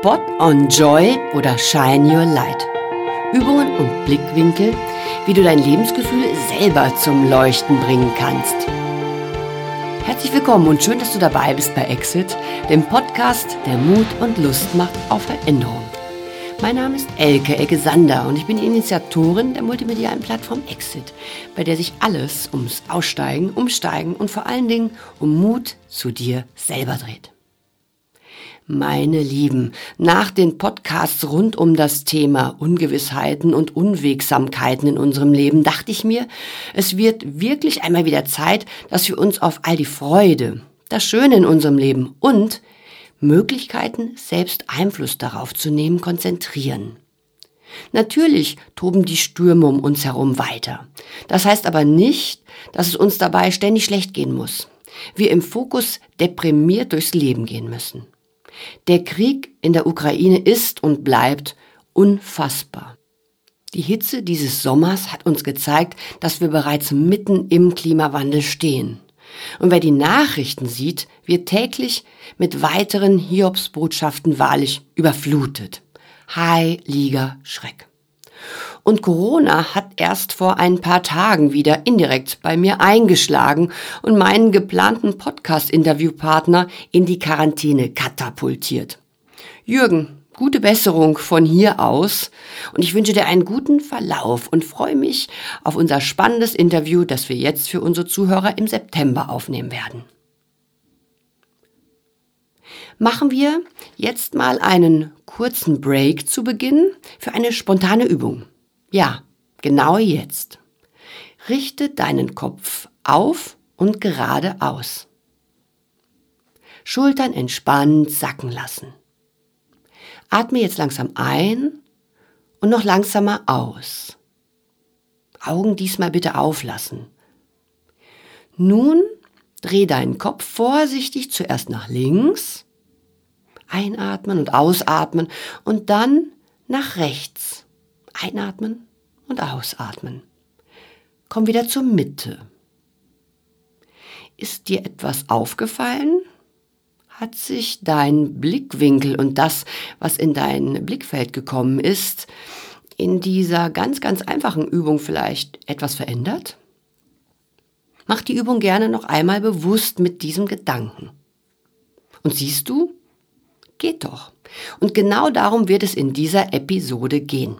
Spot on Joy oder Shine Your Light. Übungen und Blickwinkel, wie du dein Lebensgefühl selber zum Leuchten bringen kannst. Herzlich willkommen und schön, dass du dabei bist bei Exit, dem Podcast, der Mut und Lust macht auf Veränderung. Mein Name ist Elke Ecke Sander und ich bin Initiatorin der multimedialen Plattform Exit, bei der sich alles ums Aussteigen, Umsteigen und vor allen Dingen um Mut zu dir selber dreht. Meine Lieben, nach den Podcasts rund um das Thema Ungewissheiten und Unwegsamkeiten in unserem Leben dachte ich mir, es wird wirklich einmal wieder Zeit, dass wir uns auf all die Freude, das Schöne in unserem Leben und Möglichkeiten, selbst Einfluss darauf zu nehmen, konzentrieren. Natürlich toben die Stürme um uns herum weiter. Das heißt aber nicht, dass es uns dabei ständig schlecht gehen muss. Wir im Fokus deprimiert durchs Leben gehen müssen. Der Krieg in der Ukraine ist und bleibt unfassbar. Die Hitze dieses Sommers hat uns gezeigt, dass wir bereits mitten im Klimawandel stehen. Und wer die Nachrichten sieht, wird täglich mit weiteren Hiobsbotschaften wahrlich überflutet. Heiliger Schreck. Und Corona hat erst vor ein paar Tagen wieder indirekt bei mir eingeschlagen und meinen geplanten Podcast-Interviewpartner in die Quarantäne katapultiert. Jürgen, gute Besserung von hier aus und ich wünsche dir einen guten Verlauf und freue mich auf unser spannendes Interview, das wir jetzt für unsere Zuhörer im September aufnehmen werden. Machen wir jetzt mal einen kurzen Break zu Beginn für eine spontane Übung. Ja, genau jetzt. Richte deinen Kopf auf und gerade aus. Schultern entspannt sacken lassen. Atme jetzt langsam ein und noch langsamer aus. Augen diesmal bitte auflassen. Nun dreh deinen Kopf vorsichtig zuerst nach links, einatmen und ausatmen und dann nach rechts. Einatmen und ausatmen. Komm wieder zur Mitte. Ist dir etwas aufgefallen? Hat sich dein Blickwinkel und das, was in dein Blickfeld gekommen ist, in dieser ganz, ganz einfachen Übung vielleicht etwas verändert? Mach die Übung gerne noch einmal bewusst mit diesem Gedanken. Und siehst du, geht doch. Und genau darum wird es in dieser Episode gehen.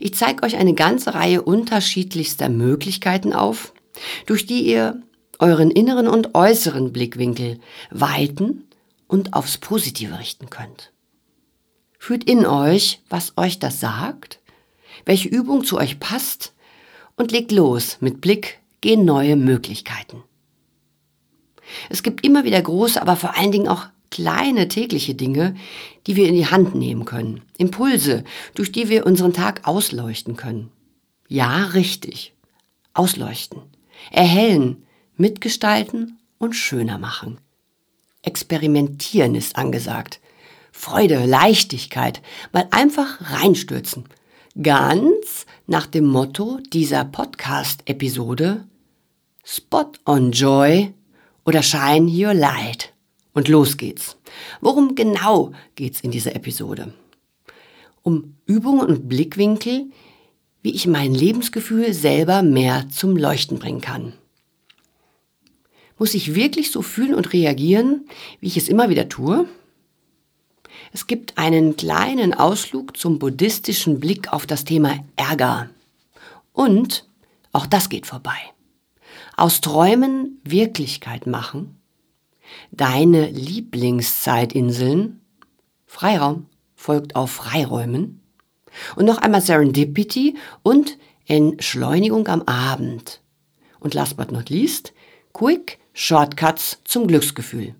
Ich zeige euch eine ganze Reihe unterschiedlichster Möglichkeiten auf, durch die ihr euren inneren und äußeren Blickwinkel weiten und aufs Positive richten könnt. Fühlt in euch, was euch das sagt, welche Übung zu euch passt und legt los. Mit Blick gehen neue Möglichkeiten. Es gibt immer wieder große, aber vor allen Dingen auch kleine tägliche Dinge, die wir in die Hand nehmen können. Impulse, durch die wir unseren Tag ausleuchten können. Ja, richtig. Ausleuchten. Erhellen, mitgestalten und schöner machen. Experimentieren ist angesagt. Freude, Leichtigkeit, mal einfach reinstürzen. Ganz nach dem Motto dieser Podcast-Episode Spot on Joy oder Shine Your Light. Und los geht's. Worum genau geht's in dieser Episode? Um Übungen und Blickwinkel, wie ich mein Lebensgefühl selber mehr zum Leuchten bringen kann. Muss ich wirklich so fühlen und reagieren, wie ich es immer wieder tue? Es gibt einen kleinen Ausflug zum buddhistischen Blick auf das Thema Ärger. Und auch das geht vorbei. Aus Träumen Wirklichkeit machen Deine Lieblingszeitinseln. Freiraum folgt auf Freiräumen. Und noch einmal Serendipity und Entschleunigung am Abend. Und last but not least, Quick Shortcuts zum Glücksgefühl.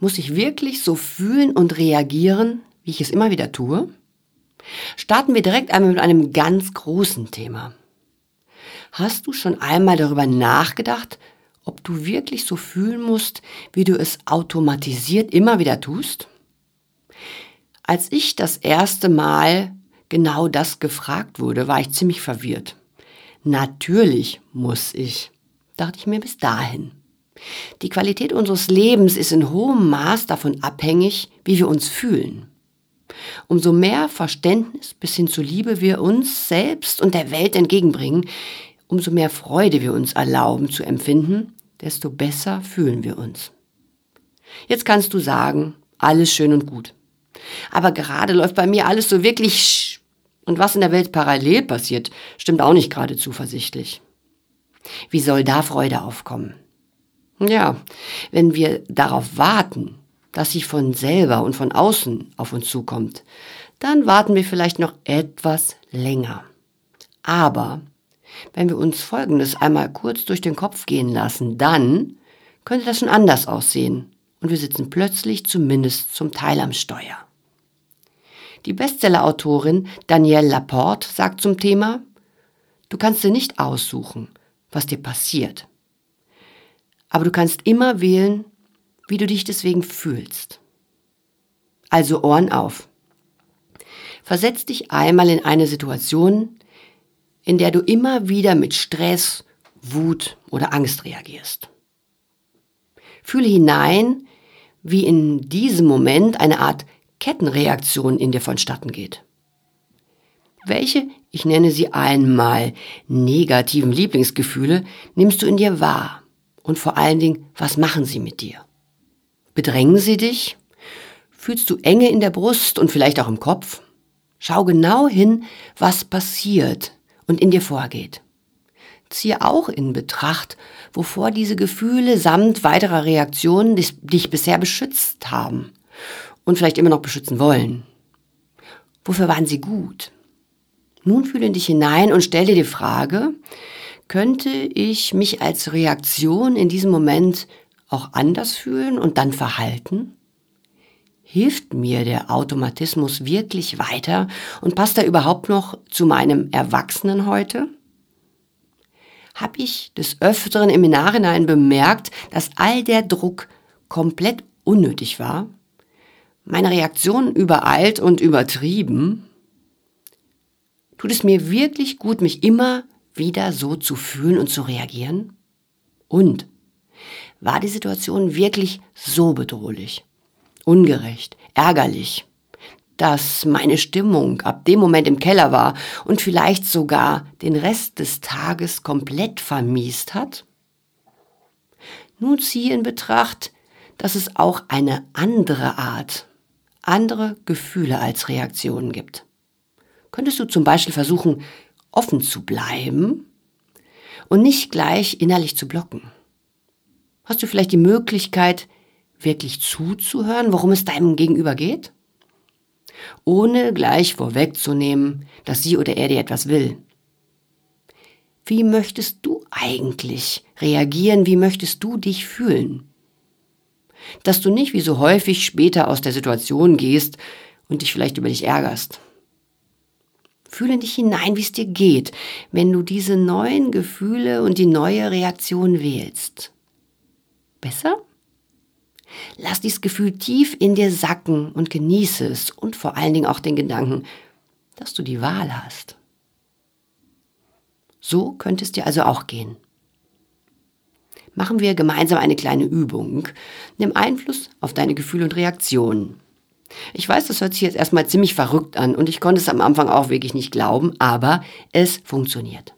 Muss ich wirklich so fühlen und reagieren, wie ich es immer wieder tue? Starten wir direkt einmal mit einem ganz großen Thema. Hast du schon einmal darüber nachgedacht, ob du wirklich so fühlen musst, wie du es automatisiert immer wieder tust? Als ich das erste Mal genau das gefragt wurde, war ich ziemlich verwirrt. Natürlich muss ich, dachte ich mir bis dahin. Die Qualität unseres Lebens ist in hohem Maß davon abhängig, wie wir uns fühlen. Umso mehr Verständnis bis hin zur Liebe wir uns selbst und der Welt entgegenbringen, umso mehr Freude wir uns erlauben zu empfinden, desto besser fühlen wir uns. Jetzt kannst du sagen, alles schön und gut. Aber gerade läuft bei mir alles so wirklich und was in der Welt parallel passiert, stimmt auch nicht gerade zuversichtlich. Wie soll da Freude aufkommen? Ja, wenn wir darauf warten, dass sie von selber und von außen auf uns zukommt, dann warten wir vielleicht noch etwas länger. Aber wenn wir uns Folgendes einmal kurz durch den Kopf gehen lassen, dann könnte das schon anders aussehen und wir sitzen plötzlich zumindest zum Teil am Steuer. Die Bestsellerautorin Danielle Laporte sagt zum Thema, du kannst dir nicht aussuchen, was dir passiert. Aber du kannst immer wählen, wie du dich deswegen fühlst. Also Ohren auf. Versetz dich einmal in eine Situation, in der du immer wieder mit Stress, Wut oder Angst reagierst. Fühle hinein, wie in diesem Moment eine Art Kettenreaktion in dir vonstatten geht. Welche, ich nenne sie einmal, negativen Lieblingsgefühle nimmst du in dir wahr? Und vor allen Dingen, was machen sie mit dir? Bedrängen sie dich? Fühlst du Enge in der Brust und vielleicht auch im Kopf? Schau genau hin, was passiert und in dir vorgeht. Ziehe auch in Betracht, wovor diese Gefühle samt weiterer Reaktionen dich bisher beschützt haben und vielleicht immer noch beschützen wollen. Wofür waren sie gut? Nun fühle dich hinein und stell dir die Frage, könnte ich mich als Reaktion in diesem Moment auch anders fühlen und dann verhalten? Hilft mir der Automatismus wirklich weiter und passt er überhaupt noch zu meinem Erwachsenen heute? Habe ich des Öfteren im Nachhinein bemerkt, dass all der Druck komplett unnötig war? Meine Reaktion übereilt und übertrieben? Tut es mir wirklich gut, mich immer wieder so zu fühlen und zu reagieren? Und war die Situation wirklich so bedrohlich, ungerecht, ärgerlich, dass meine Stimmung ab dem Moment im Keller war und vielleicht sogar den Rest des Tages komplett vermiest hat? Nun ziehe in Betracht, dass es auch eine andere Art, andere Gefühle als Reaktionen gibt. Könntest du zum Beispiel versuchen, offen zu bleiben und nicht gleich innerlich zu blocken? Hast du vielleicht die Möglichkeit, wirklich zuzuhören, worum es deinem Gegenüber geht? Ohne gleich vorwegzunehmen, dass sie oder er dir etwas will. Wie möchtest du eigentlich reagieren? Wie möchtest du dich fühlen? Dass du nicht wie so häufig später aus der Situation gehst und dich vielleicht über dich ärgerst. Fühle dich hinein, wie es dir geht, wenn du diese neuen Gefühle und die neue Reaktion wählst. Besser? Lass dieses Gefühl tief in dir sacken und genieße es und vor allen Dingen auch den Gedanken, dass du die Wahl hast. So könnte es dir also auch gehen. Machen wir gemeinsam eine kleine Übung. Nimm Einfluss auf deine Gefühle und Reaktionen. Ich weiß, das hört sich jetzt erstmal ziemlich verrückt an und ich konnte es am Anfang auch wirklich nicht glauben, aber es funktioniert.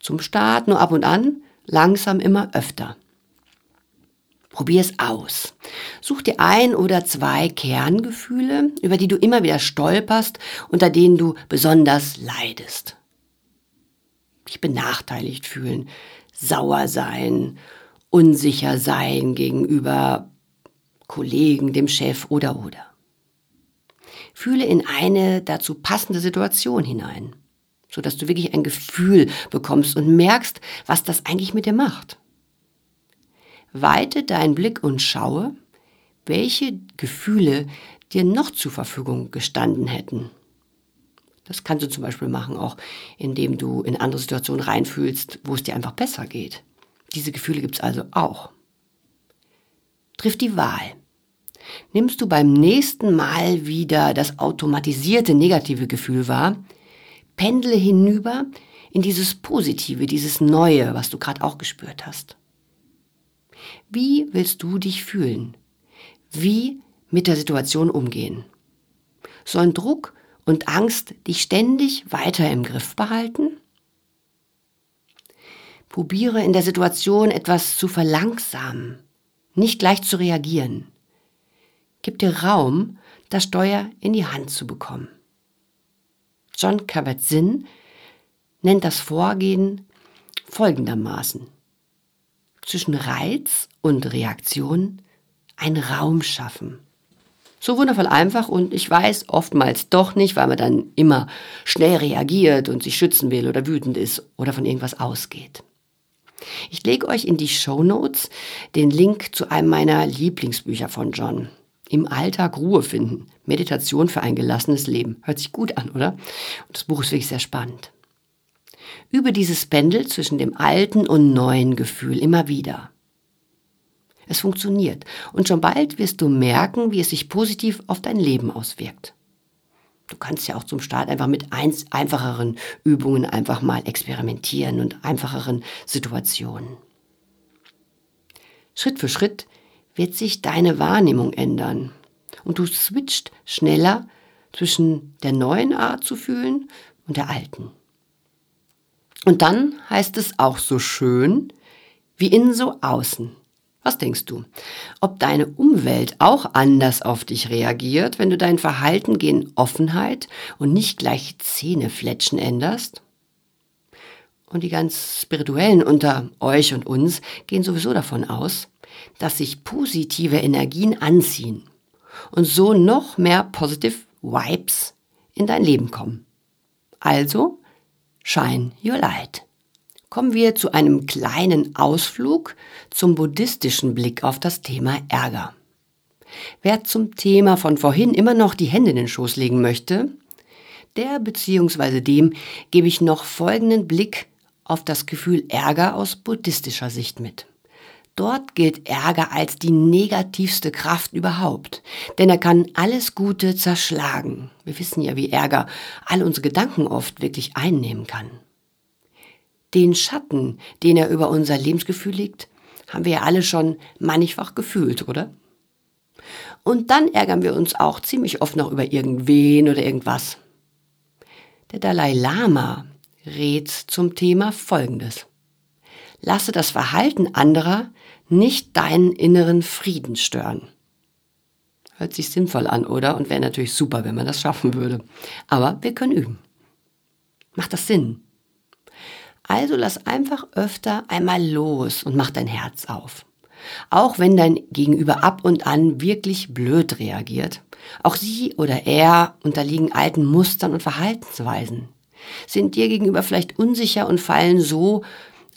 Zum Start nur ab und an, langsam immer öfter. Probier es aus. Such dir ein oder zwei Kerngefühle, über die du immer wieder stolperst, unter denen du besonders leidest. Dich benachteiligt fühlen, sauer sein, unsicher sein gegenüber Kollegen, dem Chef oder oder. Fühle in eine dazu passende Situation hinein, sodass du wirklich ein Gefühl bekommst und merkst, was das eigentlich mit dir macht. Weite deinen Blick und schaue, welche Gefühle dir noch zur Verfügung gestanden hätten. Das kannst du zum Beispiel machen, auch indem du in andere Situationen reinfühlst, wo es dir einfach besser geht. Diese Gefühle gibt es also auch. Triff die Wahl. Nimmst du beim nächsten Mal wieder das automatisierte negative Gefühl wahr, pendle hinüber in dieses Positive, dieses Neue, was du gerade auch gespürt hast. Wie willst du dich fühlen? Wie mit der Situation umgehen? Sollen Druck und Angst dich ständig weiter im Griff behalten? Probiere in der Situation etwas zu verlangsamen, nicht gleich zu reagieren. Gib dir Raum, das Steuer in die Hand zu bekommen. John Kabat-Zinn nennt das Vorgehen folgendermaßen. Zwischen Reiz und Reaktion ein Raum schaffen. So wundervoll einfach und ich weiß oftmals doch nicht, weil man dann immer schnell reagiert und sich schützen will oder wütend ist oder von irgendwas ausgeht. Ich lege euch in die Show Notes den Link zu einem meiner Lieblingsbücher von John. Im Alltag Ruhe finden. Meditation für ein gelassenes Leben. Hört sich gut an, oder? Und das Buch ist wirklich sehr spannend. Übe dieses Pendel zwischen dem alten und neuen Gefühl immer wieder. Es funktioniert. Und schon bald wirst du merken, wie es sich positiv auf dein Leben auswirkt. Du kannst ja auch zum Start einfach mit eins, einfacheren Übungen einfach mal experimentieren und einfacheren Situationen. Schritt für Schritt wird sich deine Wahrnehmung ändern und du switcht schneller zwischen der neuen Art zu fühlen und der alten. Und dann heißt es auch so schön wie innen so außen. Was denkst du? Ob deine Umwelt auch anders auf dich reagiert, wenn du dein Verhalten gegen Offenheit und nicht gleich Zähnefletschen änderst? Und die ganz Spirituellen unter euch und uns gehen sowieso davon aus, dass sich positive Energien anziehen und so noch mehr Positive Vibes in dein Leben kommen. Also, shine your light kommen wir zu einem kleinen Ausflug zum buddhistischen Blick auf das Thema Ärger. Wer zum Thema von vorhin immer noch die Hände in den Schoß legen möchte, der bzw. dem gebe ich noch folgenden Blick auf das Gefühl Ärger aus buddhistischer Sicht mit. Dort gilt Ärger als die negativste Kraft überhaupt, denn er kann alles Gute zerschlagen. Wir wissen ja, wie Ärger all unsere Gedanken oft wirklich einnehmen kann. Den Schatten, den er über unser Lebensgefühl legt, haben wir ja alle schon mannigfach gefühlt, oder? Und dann ärgern wir uns auch ziemlich oft noch über irgendwen oder irgendwas. Der Dalai Lama rät zum Thema Folgendes. Lasse das Verhalten anderer nicht deinen inneren Frieden stören. Hört sich sinnvoll an, oder? Und wäre natürlich super, wenn man das schaffen würde. Aber wir können üben. Macht das Sinn? Also lass einfach öfter einmal los und mach dein Herz auf. Auch wenn dein Gegenüber ab und an wirklich blöd reagiert. Auch sie oder er unterliegen alten Mustern und Verhaltensweisen. Sind dir gegenüber vielleicht unsicher und fallen so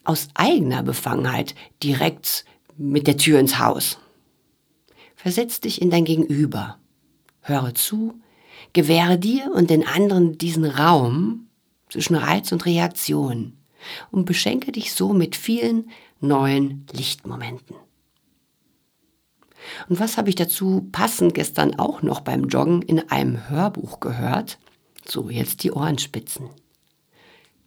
aus eigener Befangenheit direkt mit der Tür ins Haus. Versetz dich in dein Gegenüber. Höre zu, gewähre dir und den anderen diesen Raum zwischen Reiz und Reaktion und beschenke dich so mit vielen neuen Lichtmomenten. Und was habe ich dazu passend gestern auch noch beim Joggen in einem Hörbuch gehört? So, jetzt die Ohrenspitzen.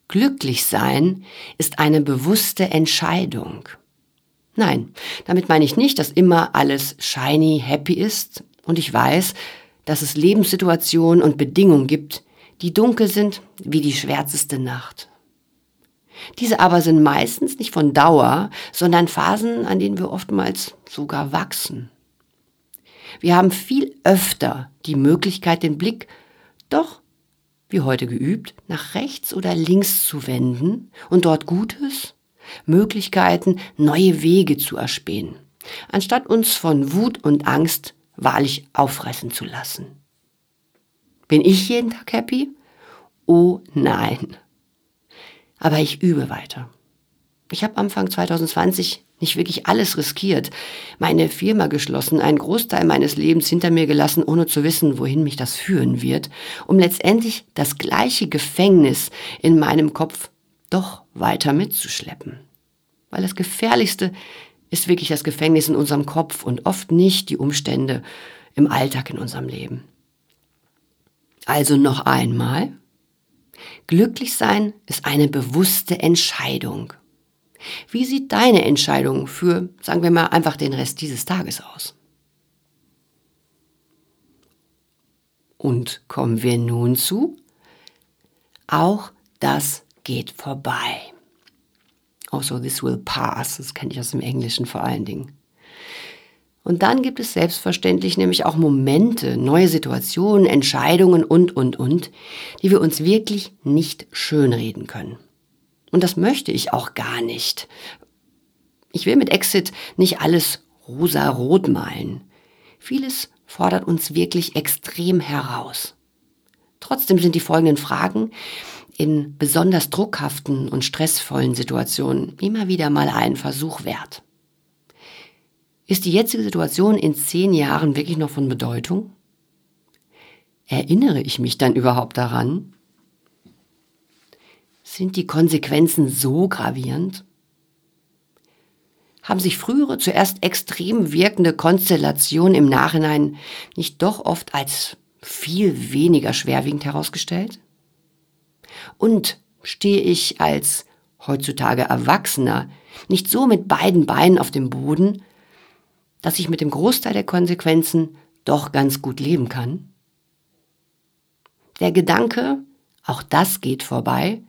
Glücklich sein ist eine bewusste Entscheidung. Nein, damit meine ich nicht, dass immer alles shiny, happy ist und ich weiß, dass es Lebenssituationen und Bedingungen gibt, die dunkel sind wie die schwärzeste Nacht. Diese aber sind meistens nicht von Dauer, sondern Phasen, an denen wir oftmals sogar wachsen. Wir haben viel öfter die Möglichkeit, den Blick doch, wie heute geübt, nach rechts oder links zu wenden und dort Gutes, Möglichkeiten, neue Wege zu erspähen, anstatt uns von Wut und Angst wahrlich auffressen zu lassen. Bin ich jeden Tag happy? Oh nein aber ich übe weiter. Ich habe Anfang 2020 nicht wirklich alles riskiert, meine Firma geschlossen, einen Großteil meines Lebens hinter mir gelassen, ohne zu wissen, wohin mich das führen wird, um letztendlich das gleiche Gefängnis in meinem Kopf doch weiter mitzuschleppen. Weil das Gefährlichste ist wirklich das Gefängnis in unserem Kopf und oft nicht die Umstände im Alltag in unserem Leben. Also noch einmal, Glücklich sein ist eine bewusste Entscheidung. Wie sieht deine Entscheidung für, sagen wir mal, einfach den Rest dieses Tages aus? Und kommen wir nun zu, auch das geht vorbei. Also this will pass, das kenne ich aus dem Englischen vor allen Dingen. Und dann gibt es selbstverständlich nämlich auch Momente, neue Situationen, Entscheidungen und, und, und, die wir uns wirklich nicht schönreden können. Und das möchte ich auch gar nicht. Ich will mit Exit nicht alles rosa-rot malen. Vieles fordert uns wirklich extrem heraus. Trotzdem sind die folgenden Fragen in besonders druckhaften und stressvollen Situationen immer wieder mal einen Versuch wert. Ist die jetzige Situation in zehn Jahren wirklich noch von Bedeutung? Erinnere ich mich dann überhaupt daran? Sind die Konsequenzen so gravierend? Haben sich frühere, zuerst extrem wirkende Konstellationen im Nachhinein nicht doch oft als viel weniger schwerwiegend herausgestellt? Und stehe ich als heutzutage Erwachsener nicht so mit beiden Beinen auf dem Boden, dass ich mit dem Großteil der Konsequenzen doch ganz gut leben kann? Der Gedanke, auch das geht vorbei,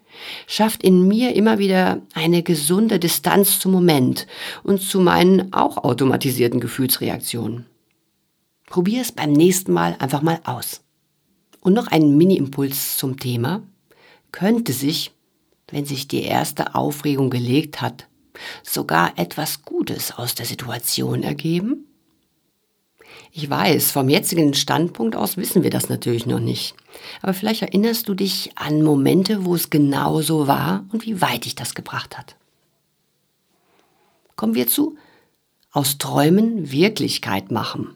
schafft in mir immer wieder eine gesunde Distanz zum Moment und zu meinen auch automatisierten Gefühlsreaktionen. Probier es beim nächsten Mal einfach mal aus. Und noch ein Mini-Impuls zum Thema. Könnte sich, wenn sich die erste Aufregung gelegt hat, sogar etwas Gutes aus der Situation ergeben? Ich weiß, vom jetzigen Standpunkt aus wissen wir das natürlich noch nicht. Aber vielleicht erinnerst du dich an Momente, wo es genau so war und wie weit dich das gebracht hat. Kommen wir zu aus Träumen Wirklichkeit machen.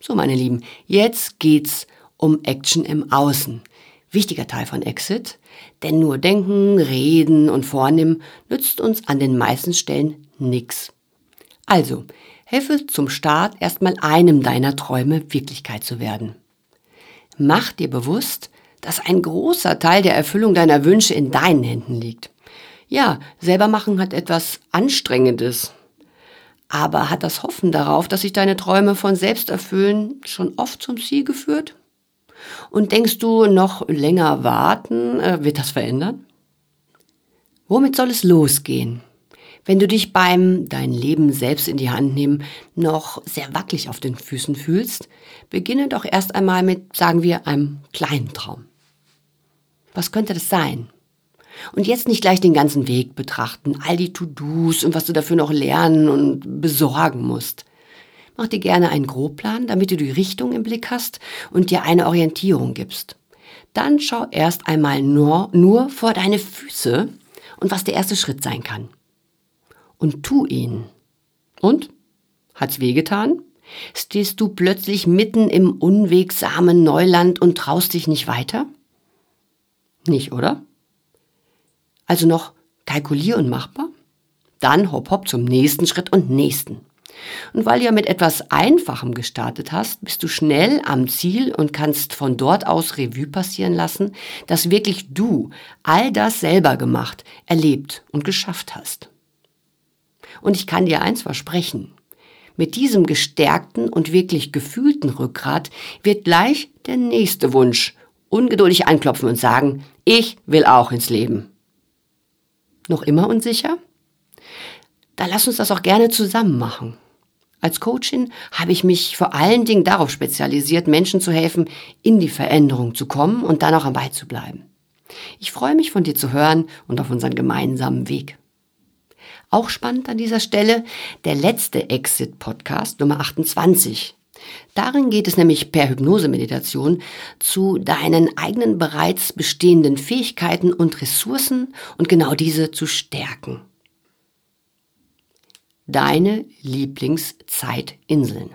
So, meine Lieben, jetzt geht's um Action im Außen. Wichtiger Teil von Exit, denn nur denken, reden und vornehmen nützt uns an den meisten Stellen nix. Also, helfe zum Start erstmal einem deiner Träume Wirklichkeit zu werden. Mach dir bewusst, dass ein großer Teil der Erfüllung deiner Wünsche in deinen Händen liegt. Ja, selber machen hat etwas Anstrengendes. Aber hat das Hoffen darauf, dass sich deine Träume von selbst erfüllen, schon oft zum Ziel geführt? Und denkst du, noch länger warten, äh, wird das verändern? Womit soll es losgehen? Wenn du dich beim dein Leben selbst in die Hand nehmen noch sehr wackelig auf den Füßen fühlst, beginne doch erst einmal mit, sagen wir, einem kleinen Traum. Was könnte das sein? Und jetzt nicht gleich den ganzen Weg betrachten, all die To-Dos und was du dafür noch lernen und besorgen musst. Mach dir gerne einen Grobplan, damit du die Richtung im Blick hast und dir eine Orientierung gibst. Dann schau erst einmal nur, nur vor deine Füße und was der erste Schritt sein kann und tu ihn. Und? Hat's wehgetan? Stehst du plötzlich mitten im unwegsamen Neuland und traust dich nicht weiter? Nicht, oder? Also noch kalkulier und machbar? Dann hopp hopp zum nächsten Schritt und nächsten. Und weil du ja mit etwas Einfachem gestartet hast, bist du schnell am Ziel und kannst von dort aus Revue passieren lassen, dass wirklich du all das selber gemacht, erlebt und geschafft hast. Und ich kann dir eins versprechen. Mit diesem gestärkten und wirklich gefühlten Rückgrat wird gleich der nächste Wunsch ungeduldig anklopfen und sagen, ich will auch ins Leben. Noch immer unsicher? Dann lass uns das auch gerne zusammen machen. Als Coachin habe ich mich vor allen Dingen darauf spezialisiert, Menschen zu helfen, in die Veränderung zu kommen und dann auch am Ball zu bleiben. Ich freue mich von dir zu hören und auf unseren gemeinsamen Weg. Auch spannend an dieser Stelle der letzte Exit-Podcast Nummer 28. Darin geht es nämlich per Hypnose-Meditation zu deinen eigenen bereits bestehenden Fähigkeiten und Ressourcen und genau diese zu stärken. Deine Lieblingszeitinseln.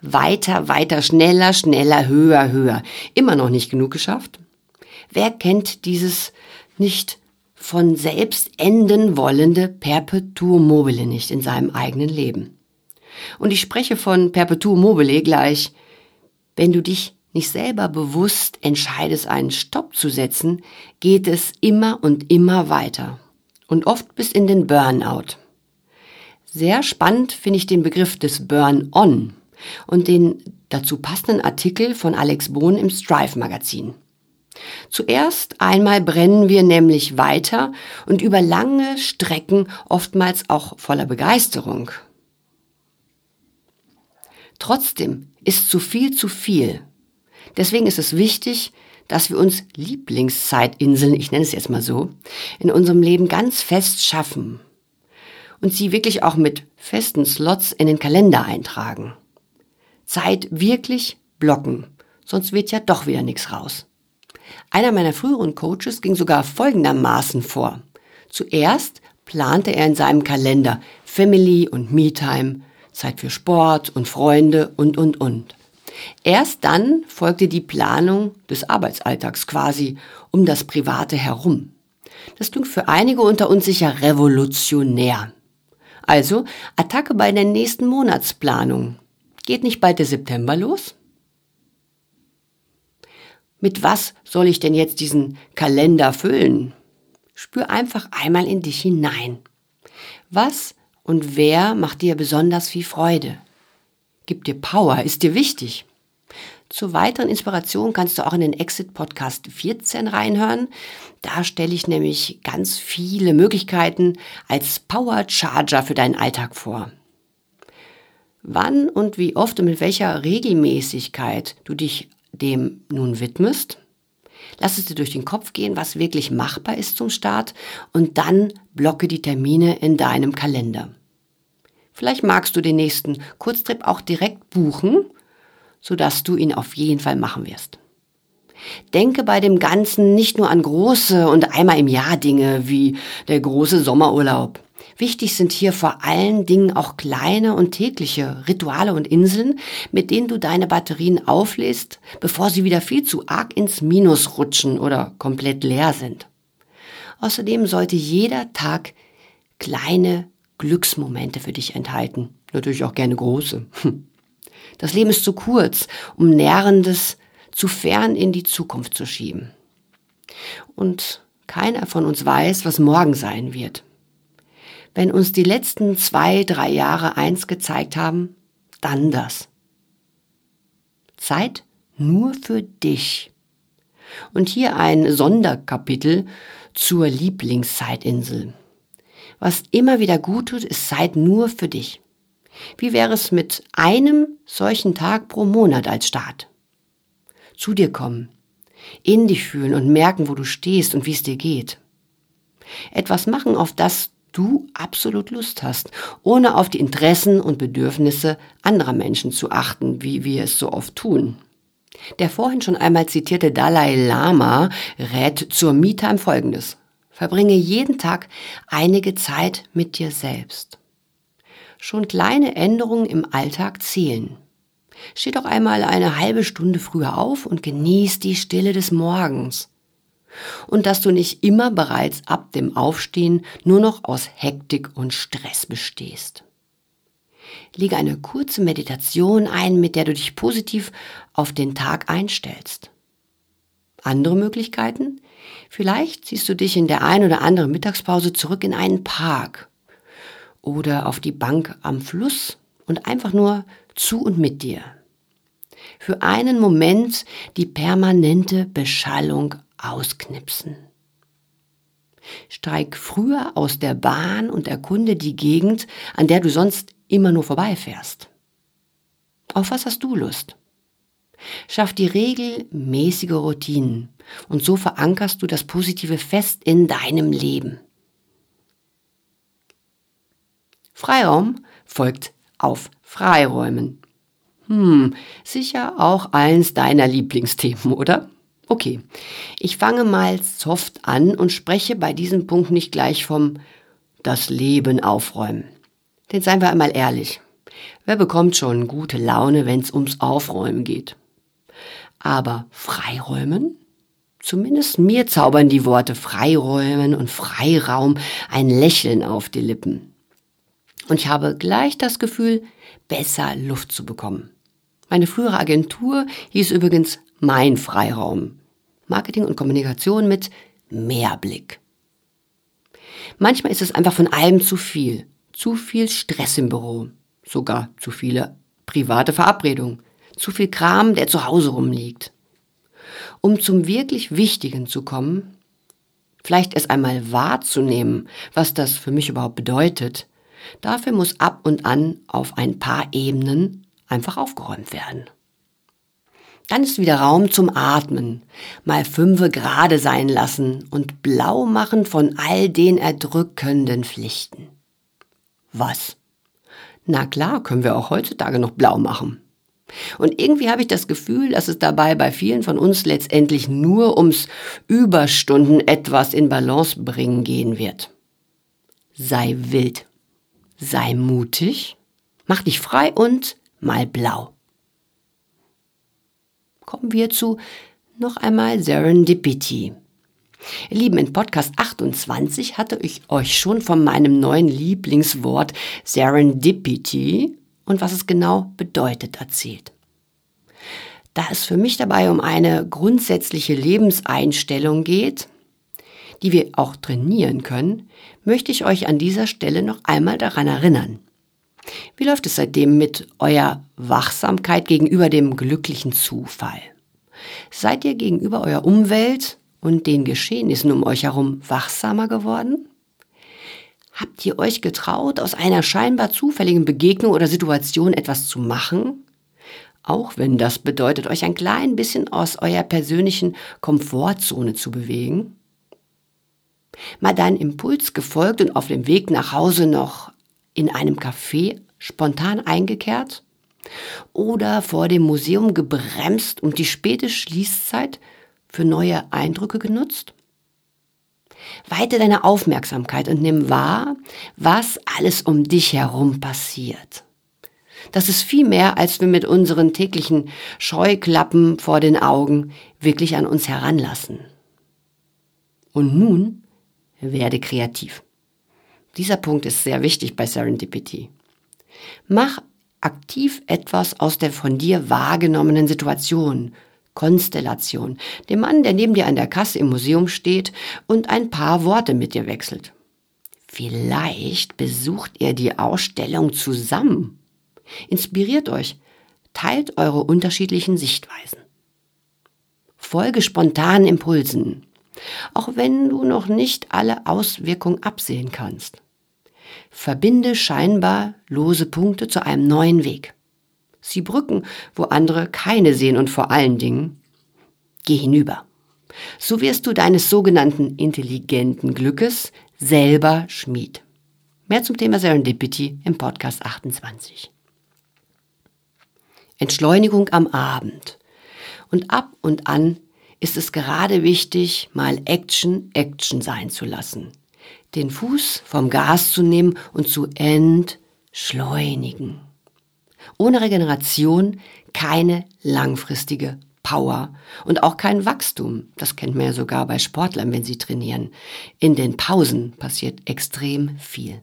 Weiter, weiter, schneller, schneller, höher, höher. Immer noch nicht genug geschafft? Wer kennt dieses nicht von selbst enden wollende Perpetuum mobile nicht in seinem eigenen Leben. Und ich spreche von Perpetuum mobile gleich, wenn du dich nicht selber bewusst entscheidest, einen Stopp zu setzen, geht es immer und immer weiter. und oft bis in den Burnout. Sehr spannend finde ich den Begriff des Burn-on und den dazu passenden Artikel von Alex Bohn im Strive Magazin. Zuerst einmal brennen wir nämlich weiter und über lange Strecken oftmals auch voller Begeisterung. Trotzdem ist zu viel zu viel. Deswegen ist es wichtig, dass wir uns Lieblingszeitinseln, ich nenne es jetzt mal so, in unserem Leben ganz fest schaffen und sie wirklich auch mit festen Slots in den Kalender eintragen. Zeit wirklich blocken, sonst wird ja doch wieder nichts raus. Einer meiner früheren Coaches ging sogar folgendermaßen vor. Zuerst plante er in seinem Kalender Family und Me-Time, Zeit für Sport und Freunde und, und, und. Erst dann folgte die Planung des Arbeitsalltags quasi um das Private herum. Das klingt für einige unter uns sicher revolutionär. Also Attacke bei der nächsten Monatsplanung. Geht nicht bald der September los? Mit was soll ich denn jetzt diesen Kalender füllen? Spür einfach einmal in dich hinein. Was und wer macht dir besonders viel Freude? Gibt dir Power, ist dir wichtig. Zur weiteren Inspiration kannst du auch in den Exit Podcast 14 reinhören. Da stelle ich nämlich ganz viele Möglichkeiten als Power Charger für deinen Alltag vor. Wann und wie oft und mit welcher Regelmäßigkeit du dich dem nun widmest. Lass es dir durch den Kopf gehen, was wirklich machbar ist zum Start und dann blocke die Termine in deinem Kalender. Vielleicht magst du den nächsten Kurztrip auch direkt buchen, sodass du ihn auf jeden Fall machen wirst. Denke bei dem Ganzen nicht nur an große und einmal im Jahr Dinge wie der große Sommerurlaub. Wichtig sind hier vor allen Dingen auch kleine und tägliche Rituale und Inseln, mit denen du deine Batterien auflädst, bevor sie wieder viel zu arg ins Minus rutschen oder komplett leer sind. Außerdem sollte jeder Tag kleine Glücksmomente für dich enthalten. Natürlich auch gerne große. Das Leben ist zu kurz, um Nährendes zu fern in die Zukunft zu schieben. Und keiner von uns weiß, was morgen sein wird. Wenn uns die letzten zwei, drei Jahre eins gezeigt haben, dann das. Zeit nur für dich. Und hier ein Sonderkapitel zur Lieblingszeitinsel. Was immer wieder gut tut, ist Zeit nur für dich. Wie wäre es mit einem solchen Tag pro Monat als Start? Zu dir kommen, in dich fühlen und merken, wo du stehst und wie es dir geht. Etwas machen, auf das du absolut Lust hast, ohne auf die Interessen und Bedürfnisse anderer Menschen zu achten, wie wir es so oft tun. Der vorhin schon einmal zitierte Dalai Lama rät zur Me-Time folgendes. Verbringe jeden Tag einige Zeit mit dir selbst. Schon kleine Änderungen im Alltag zählen. Steh doch einmal eine halbe Stunde früher auf und genieß die Stille des Morgens und dass du nicht immer bereits ab dem Aufstehen nur noch aus Hektik und Stress bestehst. Lege eine kurze Meditation ein, mit der du dich positiv auf den Tag einstellst. Andere Möglichkeiten? Vielleicht ziehst du dich in der ein oder anderen Mittagspause zurück in einen Park oder auf die Bank am Fluss und einfach nur zu und mit dir. Für einen Moment die permanente Beschallung ausknipsen. Steig früher aus der Bahn und erkunde die Gegend, an der du sonst immer nur vorbeifährst. Auf was hast du Lust? Schaff die regelmäßige Routinen und so verankerst du das Positive fest in deinem Leben. Freiraum folgt auf Freiräumen. Hm, sicher auch eins deiner Lieblingsthemen, oder? Okay, ich fange mal soft an und spreche bei diesem Punkt nicht gleich vom das Leben aufräumen. Denn seien wir einmal ehrlich, wer bekommt schon gute Laune, wenn es ums Aufräumen geht? Aber Freiräumen? Zumindest mir zaubern die Worte Freiräumen und Freiraum ein Lächeln auf die Lippen. Und ich habe gleich das Gefühl, besser Luft zu bekommen. Meine frühere Agentur hieß übrigens Mein Freiraum. Marketing und Kommunikation mit Mehrblick. Manchmal ist es einfach von allem zu viel. Zu viel Stress im Büro. Sogar zu viele private Verabredungen. Zu viel Kram, der zu Hause rumliegt. Um zum wirklich Wichtigen zu kommen, vielleicht erst einmal wahrzunehmen, was das für mich überhaupt bedeutet, dafür muss ab und an auf ein paar Ebenen einfach aufgeräumt werden. Dann ist wieder Raum zum Atmen, mal fünfe gerade sein lassen und blau machen von all den erdrückenden Pflichten. Was? Na klar, können wir auch heutzutage noch blau machen. Und irgendwie habe ich das Gefühl, dass es dabei bei vielen von uns letztendlich nur ums Überstunden etwas in Balance bringen gehen wird. Sei wild, sei mutig, mach dich frei und mal blau kommen wir zu noch einmal Serendipity. Ihr Lieben, in Podcast 28 hatte ich euch schon von meinem neuen Lieblingswort Serendipity und was es genau bedeutet erzählt. Da es für mich dabei um eine grundsätzliche Lebenseinstellung geht, die wir auch trainieren können, möchte ich euch an dieser Stelle noch einmal daran erinnern. Wie läuft es seitdem mit eurer Wachsamkeit gegenüber dem glücklichen Zufall? Seid ihr gegenüber eurer Umwelt und den Geschehnissen um euch herum wachsamer geworden? Habt ihr euch getraut, aus einer scheinbar zufälligen Begegnung oder Situation etwas zu machen? Auch wenn das bedeutet, euch ein klein bisschen aus eurer persönlichen Komfortzone zu bewegen? Mal deinen Impuls gefolgt und auf dem Weg nach Hause noch in einem Café spontan eingekehrt? Oder vor dem Museum gebremst und die späte Schließzeit für neue Eindrücke genutzt? Weite deine Aufmerksamkeit und nimm wahr, was alles um dich herum passiert. Das ist viel mehr, als wir mit unseren täglichen Scheuklappen vor den Augen wirklich an uns heranlassen. Und nun werde kreativ. Dieser Punkt ist sehr wichtig bei Serendipity. Mach aktiv etwas aus der von dir wahrgenommenen Situation, Konstellation, dem Mann, der neben dir an der Kasse im Museum steht und ein paar Worte mit dir wechselt. Vielleicht besucht ihr die Ausstellung zusammen. Inspiriert euch, teilt eure unterschiedlichen Sichtweisen. Folge spontanen Impulsen, auch wenn du noch nicht alle Auswirkungen absehen kannst. Verbinde scheinbar lose Punkte zu einem neuen Weg. Sie Brücken, wo andere keine sehen und vor allen Dingen, geh hinüber. So wirst du deines sogenannten intelligenten Glückes selber Schmied. Mehr zum Thema Serendipity im Podcast 28. Entschleunigung am Abend. Und ab und an ist es gerade wichtig, mal Action Action sein zu lassen den Fuß vom Gas zu nehmen und zu entschleunigen. Ohne Regeneration keine langfristige Power und auch kein Wachstum. Das kennt man ja sogar bei Sportlern, wenn sie trainieren. In den Pausen passiert extrem viel.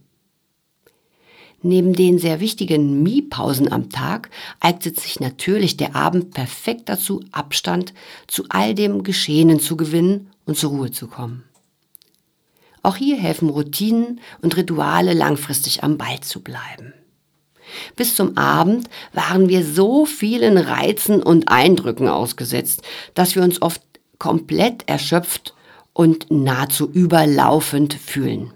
Neben den sehr wichtigen Mie-Pausen am Tag eignet sich natürlich der Abend perfekt dazu, Abstand zu all dem Geschehenen zu gewinnen und zur Ruhe zu kommen. Auch hier helfen Routinen und Rituale langfristig am Ball zu bleiben. Bis zum Abend waren wir so vielen Reizen und Eindrücken ausgesetzt, dass wir uns oft komplett erschöpft und nahezu überlaufend fühlen.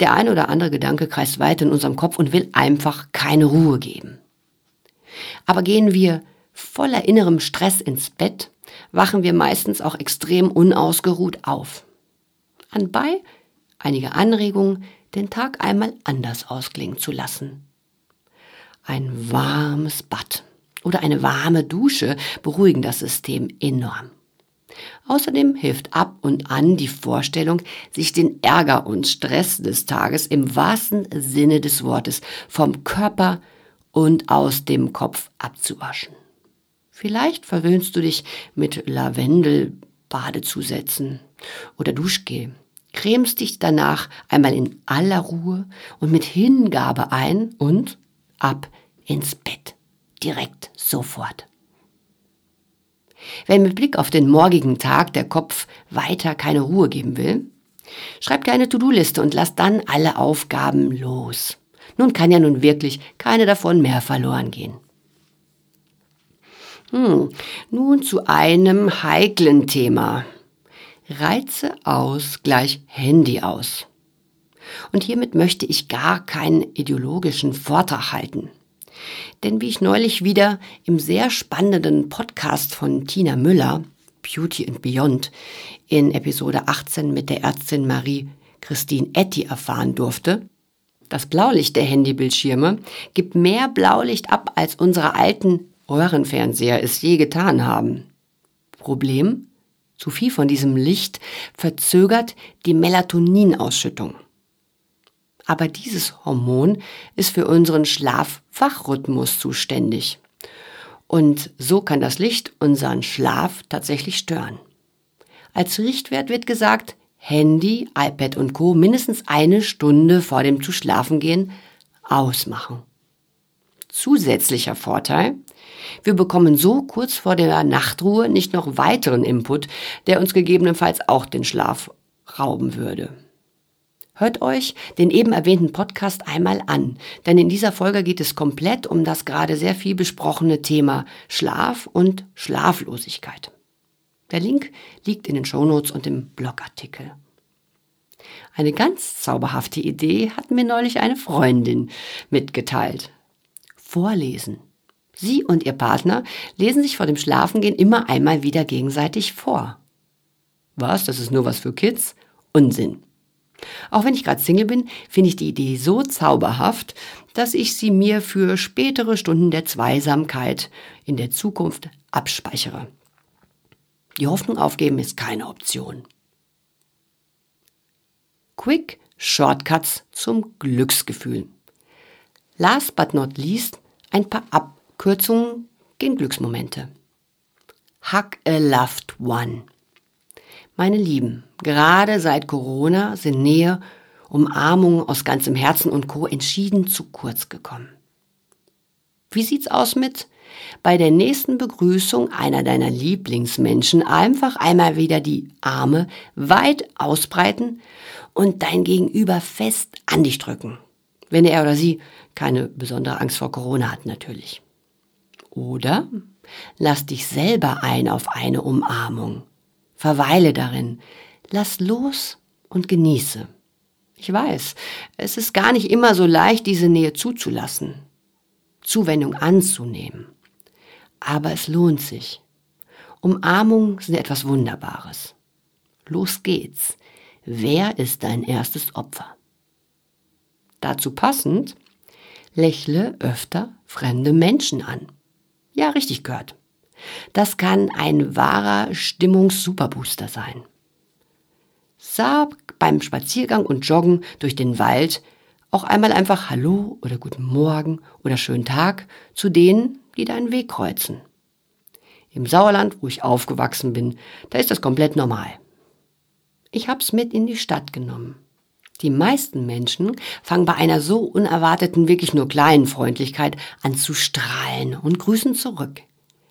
Der ein oder andere Gedanke kreist weit in unserem Kopf und will einfach keine Ruhe geben. Aber gehen wir voller innerem Stress ins Bett, wachen wir meistens auch extrem unausgeruht auf anbei einige Anregungen, den Tag einmal anders ausklingen zu lassen. Ein warmes Bad oder eine warme Dusche beruhigen das System enorm. Außerdem hilft ab und an die Vorstellung, sich den Ärger und Stress des Tages im wahrsten Sinne des Wortes vom Körper und aus dem Kopf abzuwaschen. Vielleicht verwöhnst du dich mit Lavendel-Badezusätzen oder Duschgel cremst dich danach einmal in aller Ruhe und mit Hingabe ein und ab ins Bett. Direkt sofort. Wenn mit Blick auf den morgigen Tag der Kopf weiter keine Ruhe geben will, Schreib dir eine To-Do-Liste und lass dann alle Aufgaben los. Nun kann ja nun wirklich keine davon mehr verloren gehen. Hm, nun zu einem heiklen Thema. Reize aus gleich Handy aus. Und hiermit möchte ich gar keinen ideologischen Vortrag halten. Denn wie ich neulich wieder im sehr spannenden Podcast von Tina Müller, Beauty and Beyond, in Episode 18 mit der Ärztin Marie Christine Etty erfahren durfte, das Blaulicht der Handybildschirme gibt mehr Blaulicht ab, als unsere alten Röhrenfernseher es je getan haben. Problem? Zu viel von diesem Licht verzögert die Melatoninausschüttung. Aber dieses Hormon ist für unseren Schlafwachrhythmus zuständig. Und so kann das Licht unseren Schlaf tatsächlich stören. Als Richtwert wird gesagt, Handy, iPad und Co. mindestens eine Stunde vor dem zu schlafen gehen ausmachen. Zusätzlicher Vorteil, wir bekommen so kurz vor der Nachtruhe nicht noch weiteren Input, der uns gegebenenfalls auch den Schlaf rauben würde. Hört euch den eben erwähnten Podcast einmal an, denn in dieser Folge geht es komplett um das gerade sehr viel besprochene Thema Schlaf und Schlaflosigkeit. Der Link liegt in den Shownotes und im Blogartikel. Eine ganz zauberhafte Idee hat mir neulich eine Freundin mitgeteilt. Vorlesen. Sie und ihr Partner lesen sich vor dem Schlafengehen immer einmal wieder gegenseitig vor. Was? Das ist nur was für Kids? Unsinn. Auch wenn ich gerade Single bin, finde ich die Idee so zauberhaft, dass ich sie mir für spätere Stunden der Zweisamkeit in der Zukunft abspeichere. Die Hoffnung aufgeben ist keine Option. Quick Shortcuts zum Glücksgefühl. Last but not least ein paar Ab Kürzungen gehen Glücksmomente. Hug a loved one. Meine Lieben, gerade seit Corona sind Nähe, Umarmungen aus ganzem Herzen und Co. entschieden zu kurz gekommen. Wie sieht's aus mit bei der nächsten Begrüßung einer deiner Lieblingsmenschen einfach einmal wieder die Arme weit ausbreiten und dein Gegenüber fest an dich drücken, wenn er oder sie keine besondere Angst vor Corona hat natürlich. Oder lass dich selber ein auf eine Umarmung. Verweile darin. Lass los und genieße. Ich weiß, es ist gar nicht immer so leicht, diese Nähe zuzulassen, Zuwendung anzunehmen. Aber es lohnt sich. Umarmungen sind etwas Wunderbares. Los geht's. Wer ist dein erstes Opfer? Dazu passend, lächle öfter fremde Menschen an. Ja, richtig gehört. Das kann ein wahrer Stimmungssuperbooster sein. Sag beim Spaziergang und Joggen durch den Wald auch einmal einfach Hallo oder Guten Morgen oder schönen Tag zu denen, die deinen Weg kreuzen. Im Sauerland, wo ich aufgewachsen bin, da ist das komplett normal. Ich hab's mit in die Stadt genommen. Die meisten Menschen fangen bei einer so unerwarteten, wirklich nur kleinen Freundlichkeit an zu strahlen und grüßen zurück.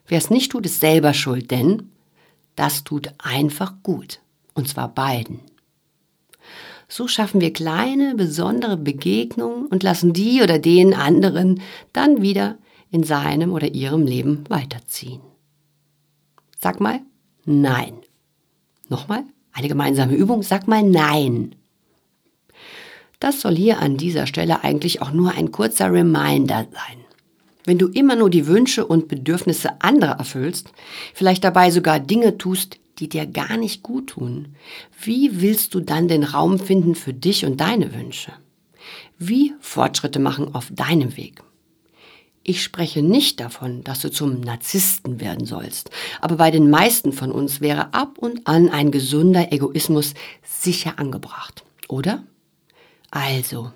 Wer es nicht tut, ist selber schuld, denn das tut einfach gut. Und zwar beiden. So schaffen wir kleine, besondere Begegnungen und lassen die oder den anderen dann wieder in seinem oder ihrem Leben weiterziehen. Sag mal Nein. Nochmal eine gemeinsame Übung. Sag mal Nein. Das soll hier an dieser Stelle eigentlich auch nur ein kurzer Reminder sein. Wenn du immer nur die Wünsche und Bedürfnisse anderer erfüllst, vielleicht dabei sogar Dinge tust, die dir gar nicht gut tun, wie willst du dann den Raum finden für dich und deine Wünsche? Wie Fortschritte machen auf deinem Weg? Ich spreche nicht davon, dass du zum Narzissten werden sollst, aber bei den meisten von uns wäre ab und an ein gesunder Egoismus sicher angebracht, oder? Also,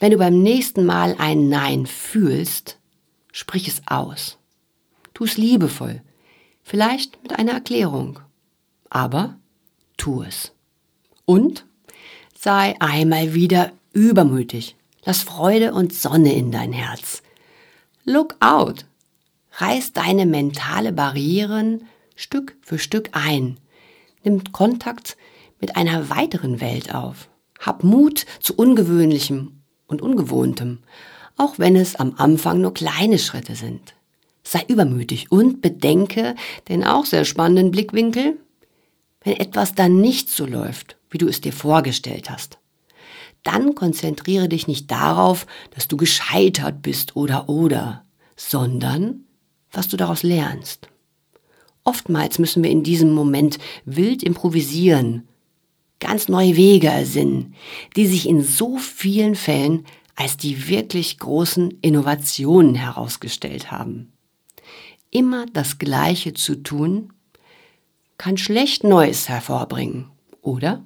wenn du beim nächsten Mal ein Nein fühlst, sprich es aus. Tu es liebevoll, vielleicht mit einer Erklärung, aber tu es. Und sei einmal wieder übermütig. Lass Freude und Sonne in dein Herz. Look out! Reiß deine mentale Barrieren Stück für Stück ein. Nimm Kontakt mit einer weiteren Welt auf. Hab Mut zu Ungewöhnlichem und Ungewohntem, auch wenn es am Anfang nur kleine Schritte sind. Sei übermütig und bedenke den auch sehr spannenden Blickwinkel, wenn etwas dann nicht so läuft, wie du es dir vorgestellt hast. Dann konzentriere dich nicht darauf, dass du gescheitert bist oder oder, sondern was du daraus lernst. Oftmals müssen wir in diesem Moment wild improvisieren, ganz neue Wege ersinnen, die sich in so vielen Fällen als die wirklich großen Innovationen herausgestellt haben. Immer das Gleiche zu tun, kann schlecht Neues hervorbringen, oder?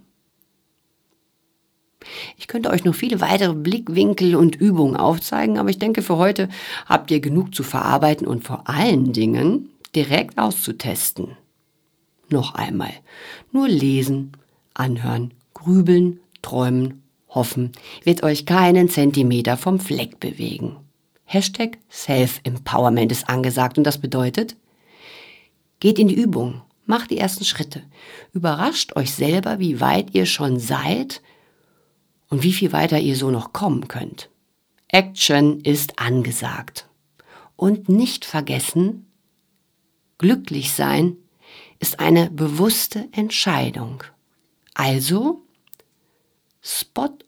Ich könnte euch noch viele weitere Blickwinkel und Übungen aufzeigen, aber ich denke, für heute habt ihr genug zu verarbeiten und vor allen Dingen direkt auszutesten. Noch einmal. Nur lesen, anhören, grübeln, träumen, hoffen, wird euch keinen Zentimeter vom Fleck bewegen. Hashtag Self-Empowerment ist angesagt und das bedeutet, geht in die Übung, macht die ersten Schritte, überrascht euch selber, wie weit ihr schon seid und wie viel weiter ihr so noch kommen könnt. Action ist angesagt. Und nicht vergessen, glücklich sein ist eine bewusste Entscheidung. Also, spot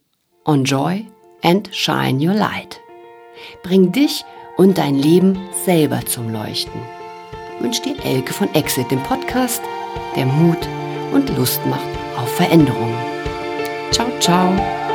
on joy and shine your light. Bring dich und dein Leben selber zum Leuchten. Wünscht dir Elke von Exit, dem Podcast, der Mut und Lust macht auf Veränderungen. Ciao, ciao.